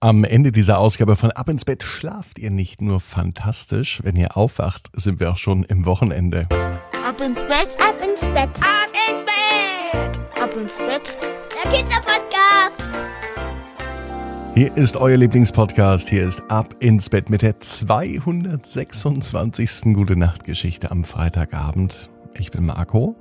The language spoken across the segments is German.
Am Ende dieser Ausgabe von Ab ins Bett schlaft ihr nicht nur fantastisch, wenn ihr aufwacht, sind wir auch schon im Wochenende. Ab ins Bett, ab ins Bett, ab ins Bett, ab ins Bett. Der Kinderpodcast. Hier ist euer Lieblingspodcast. Hier ist Ab ins Bett mit der 226. Gute Nacht Geschichte am Freitagabend. Ich bin Marco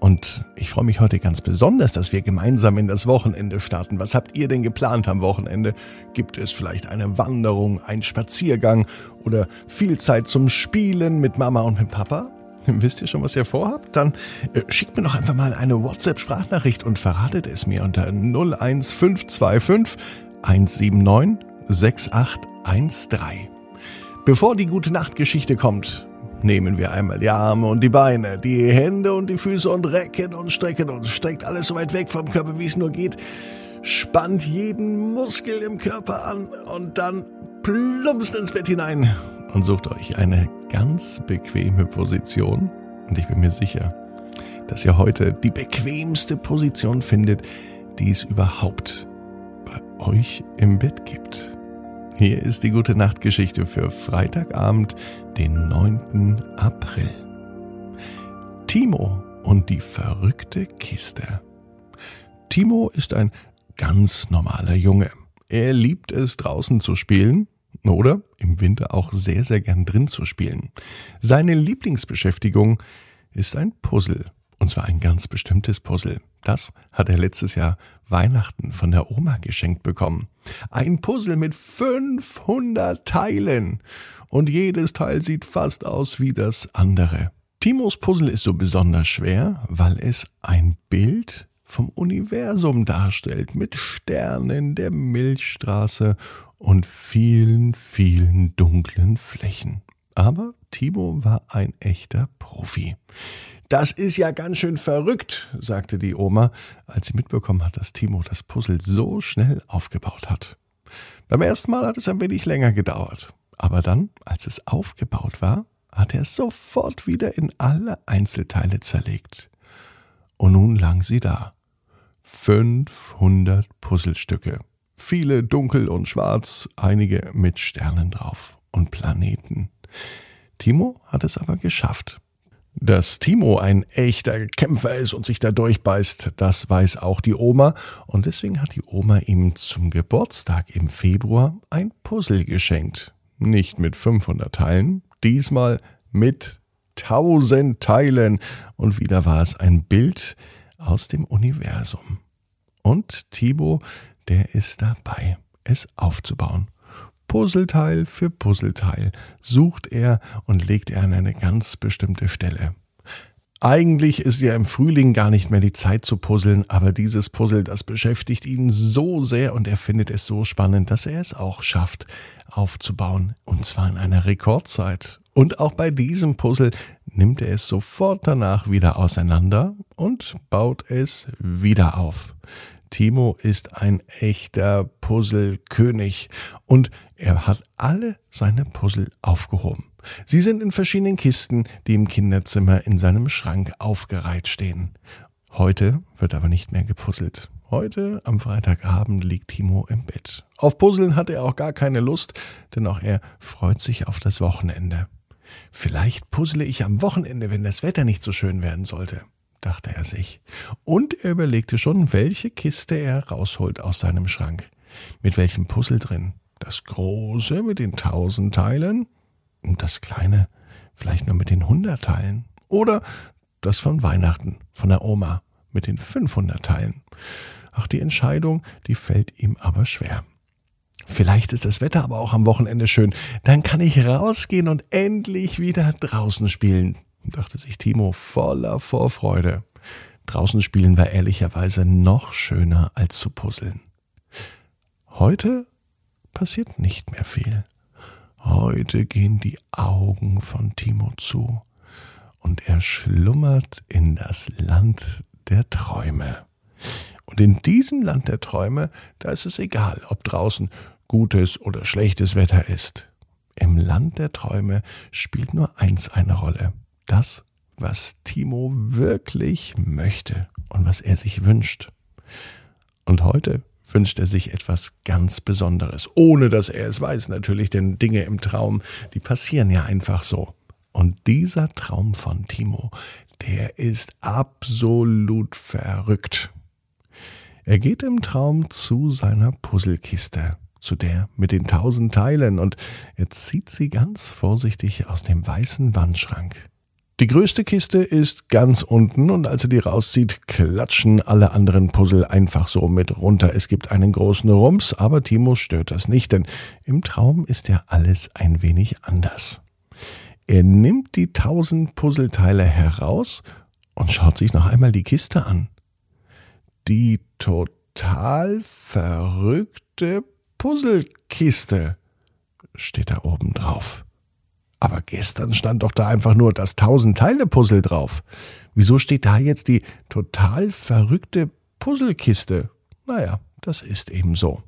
und ich freue mich heute ganz besonders, dass wir gemeinsam in das Wochenende starten. Was habt ihr denn geplant am Wochenende? Gibt es vielleicht eine Wanderung, einen Spaziergang oder viel Zeit zum Spielen mit Mama und mit Papa? Wisst ihr schon, was ihr vorhabt? Dann äh, schickt mir doch einfach mal eine WhatsApp-Sprachnachricht und verratet es mir unter 01525 179 6813. Bevor die gute Nachtgeschichte kommt, Nehmen wir einmal die Arme und die Beine, die Hände und die Füße und recken und strecken uns. Streckt alles so weit weg vom Körper, wie es nur geht. Spannt jeden Muskel im Körper an und dann plumpst ins Bett hinein und sucht euch eine ganz bequeme Position. Und ich bin mir sicher, dass ihr heute die bequemste Position findet, die es überhaupt bei euch im Bett gibt. Hier ist die gute Nachtgeschichte für Freitagabend, den 9. April. Timo und die verrückte Kiste. Timo ist ein ganz normaler Junge. Er liebt es draußen zu spielen oder im Winter auch sehr, sehr gern drin zu spielen. Seine Lieblingsbeschäftigung ist ein Puzzle. Und zwar ein ganz bestimmtes Puzzle. Das hat er letztes Jahr Weihnachten von der Oma geschenkt bekommen. Ein Puzzle mit 500 Teilen. Und jedes Teil sieht fast aus wie das andere. Timos Puzzle ist so besonders schwer, weil es ein Bild vom Universum darstellt mit Sternen, der Milchstraße und vielen, vielen dunklen Flächen. Aber Timo war ein echter Profi. Das ist ja ganz schön verrückt, sagte die Oma, als sie mitbekommen hat, dass Timo das Puzzle so schnell aufgebaut hat. Beim ersten Mal hat es ein wenig länger gedauert, aber dann, als es aufgebaut war, hat er es sofort wieder in alle Einzelteile zerlegt. Und nun lagen sie da. 500 Puzzlestücke. Viele dunkel und schwarz, einige mit Sternen drauf und Planeten. Timo hat es aber geschafft. Dass Timo ein echter Kämpfer ist und sich da durchbeißt, das weiß auch die Oma. Und deswegen hat die Oma ihm zum Geburtstag im Februar ein Puzzle geschenkt. Nicht mit 500 Teilen, diesmal mit 1000 Teilen. Und wieder war es ein Bild aus dem Universum. Und Timo, der ist dabei, es aufzubauen. Puzzleteil für Puzzleteil sucht er und legt er an eine ganz bestimmte Stelle. Eigentlich ist ja im Frühling gar nicht mehr die Zeit zu puzzeln, aber dieses Puzzle, das beschäftigt ihn so sehr und er findet es so spannend, dass er es auch schafft aufzubauen, und zwar in einer Rekordzeit. Und auch bei diesem Puzzle nimmt er es sofort danach wieder auseinander und baut es wieder auf. Timo ist ein echter Puzzlekönig und er hat alle seine Puzzle aufgehoben. Sie sind in verschiedenen Kisten, die im Kinderzimmer in seinem Schrank aufgereiht stehen. Heute wird aber nicht mehr gepuzzelt. Heute am Freitagabend liegt Timo im Bett. Auf Puzzeln hat er auch gar keine Lust, denn auch er freut sich auf das Wochenende. Vielleicht puzzle ich am Wochenende, wenn das Wetter nicht so schön werden sollte dachte er sich. Und er überlegte schon, welche Kiste er rausholt aus seinem Schrank. Mit welchem Puzzle drin? Das große mit den tausend Teilen? Und das kleine vielleicht nur mit den hundert Teilen? Oder das von Weihnachten, von der Oma, mit den 500 Teilen? Ach, die Entscheidung, die fällt ihm aber schwer. Vielleicht ist das Wetter aber auch am Wochenende schön. Dann kann ich rausgehen und endlich wieder draußen spielen dachte sich Timo voller Vorfreude. Draußen spielen war ehrlicherweise noch schöner als zu puzzeln. Heute passiert nicht mehr viel. Heute gehen die Augen von Timo zu und er schlummert in das Land der Träume. Und in diesem Land der Träume, da ist es egal, ob draußen gutes oder schlechtes Wetter ist. Im Land der Träume spielt nur eins eine Rolle das, was Timo wirklich möchte und was er sich wünscht. Und heute wünscht er sich etwas ganz Besonderes, ohne dass er es weiß natürlich, denn Dinge im Traum, die passieren ja einfach so. Und dieser Traum von Timo, der ist absolut verrückt. Er geht im Traum zu seiner Puzzlekiste, zu der mit den tausend Teilen, und er zieht sie ganz vorsichtig aus dem weißen Wandschrank. Die größte Kiste ist ganz unten und als er die rauszieht, klatschen alle anderen Puzzle einfach so mit runter. Es gibt einen großen Rums, aber Timo stört das nicht, denn im Traum ist ja alles ein wenig anders. Er nimmt die tausend Puzzleteile heraus und schaut sich noch einmal die Kiste an. Die total verrückte Puzzlekiste steht da oben drauf. Aber gestern stand doch da einfach nur das Tausend-Teile-Puzzle drauf. Wieso steht da jetzt die total verrückte Puzzlekiste? Naja, das ist eben so.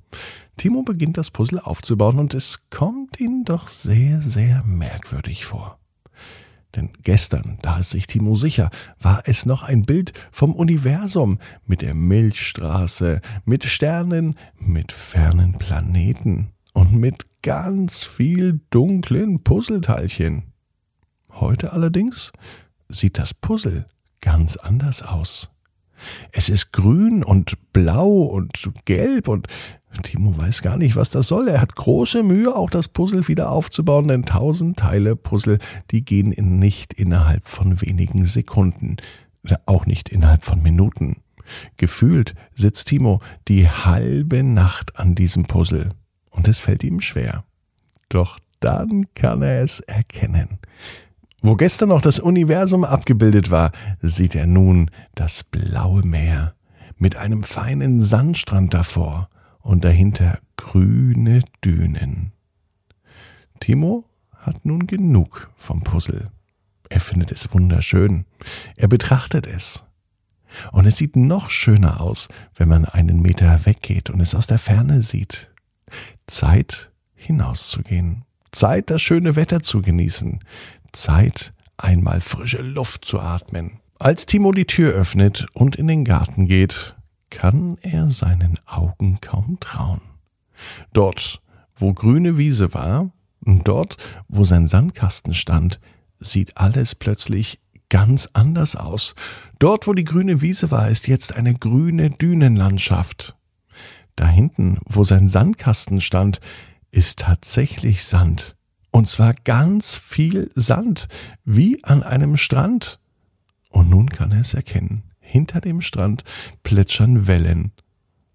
Timo beginnt das Puzzle aufzubauen und es kommt ihm doch sehr, sehr merkwürdig vor. Denn gestern, da ist sich Timo sicher, war es noch ein Bild vom Universum mit der Milchstraße, mit Sternen, mit fernen Planeten und mit ganz viel dunklen Puzzleteilchen. Heute allerdings sieht das Puzzle ganz anders aus. Es ist grün und blau und gelb und Timo weiß gar nicht, was das soll. Er hat große Mühe, auch das Puzzle wieder aufzubauen, denn tausend Teile Puzzle, die gehen nicht innerhalb von wenigen Sekunden, auch nicht innerhalb von Minuten. Gefühlt sitzt Timo die halbe Nacht an diesem Puzzle und es fällt ihm schwer. Doch dann kann er es erkennen. Wo gestern noch das Universum abgebildet war, sieht er nun das blaue Meer mit einem feinen Sandstrand davor und dahinter grüne Dünen. Timo hat nun genug vom Puzzle. Er findet es wunderschön. Er betrachtet es. Und es sieht noch schöner aus, wenn man einen Meter weggeht und es aus der Ferne sieht. Zeit hinauszugehen. Zeit, das schöne Wetter zu genießen. Zeit, einmal frische Luft zu atmen. Als Timo die Tür öffnet und in den Garten geht, kann er seinen Augen kaum trauen. Dort, wo grüne Wiese war, dort, wo sein Sandkasten stand, sieht alles plötzlich ganz anders aus. Dort, wo die grüne Wiese war, ist jetzt eine grüne Dünenlandschaft. Da hinten, wo sein Sandkasten stand, ist tatsächlich Sand. Und zwar ganz viel Sand, wie an einem Strand. Und nun kann er es erkennen. Hinter dem Strand plätschern Wellen.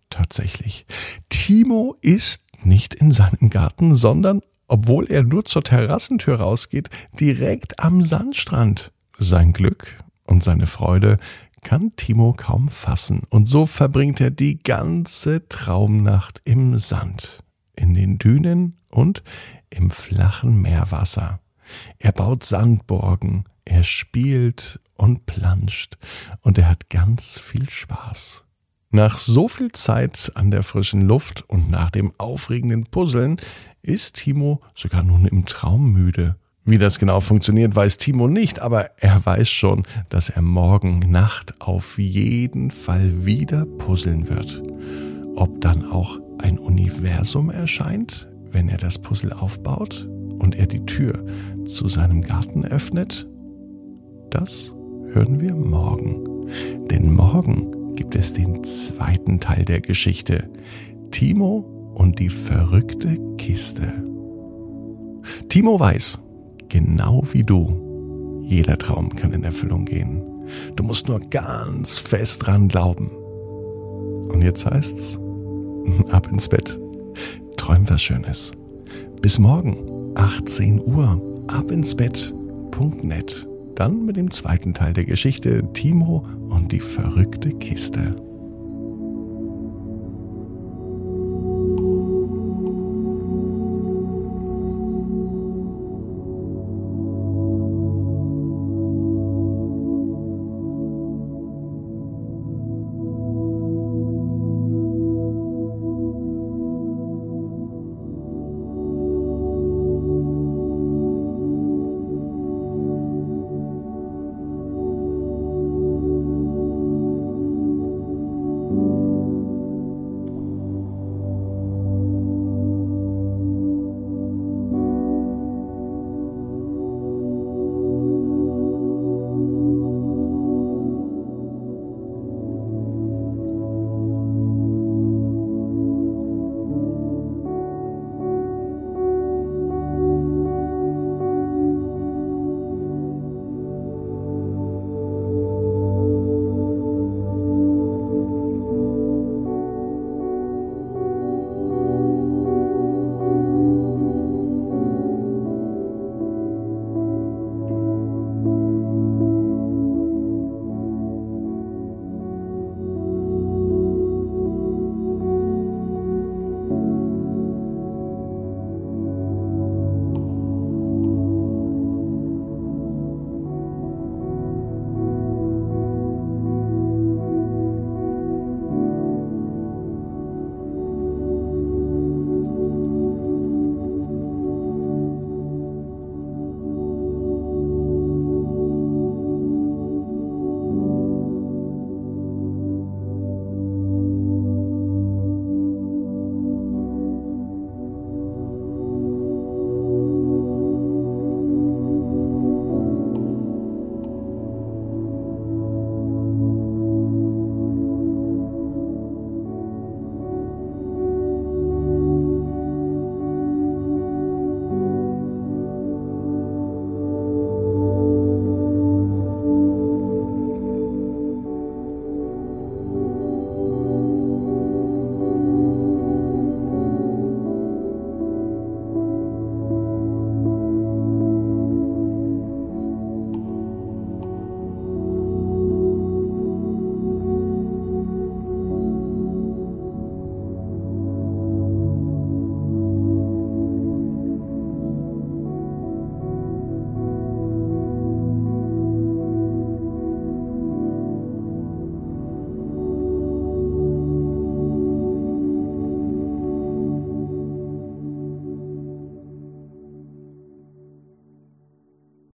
Tatsächlich. Timo ist nicht in seinem Garten, sondern, obwohl er nur zur Terrassentür rausgeht, direkt am Sandstrand. Sein Glück und seine Freude kann Timo kaum fassen, und so verbringt er die ganze Traumnacht im Sand, in den Dünen und im flachen Meerwasser. Er baut Sandborgen, er spielt und planscht und er hat ganz viel Spaß. Nach so viel Zeit an der frischen Luft und nach dem aufregenden Puzzeln ist Timo sogar nun im Traum müde. Wie das genau funktioniert, weiß Timo nicht, aber er weiß schon, dass er morgen Nacht auf jeden Fall wieder puzzeln wird. Ob dann auch ein Universum erscheint, wenn er das Puzzle aufbaut und er die Tür zu seinem Garten öffnet, das hören wir morgen. Denn morgen gibt es den zweiten Teil der Geschichte. Timo und die verrückte Kiste. Timo weiß, genau wie du, jeder Traum kann in Erfüllung gehen. Du musst nur ganz fest dran glauben. Und jetzt heißt's, ab ins Bett. Träum was Schönes. Bis morgen, 18 Uhr, ab ins Bett.net. Dann mit dem zweiten Teil der Geschichte Timo und die verrückte Kiste.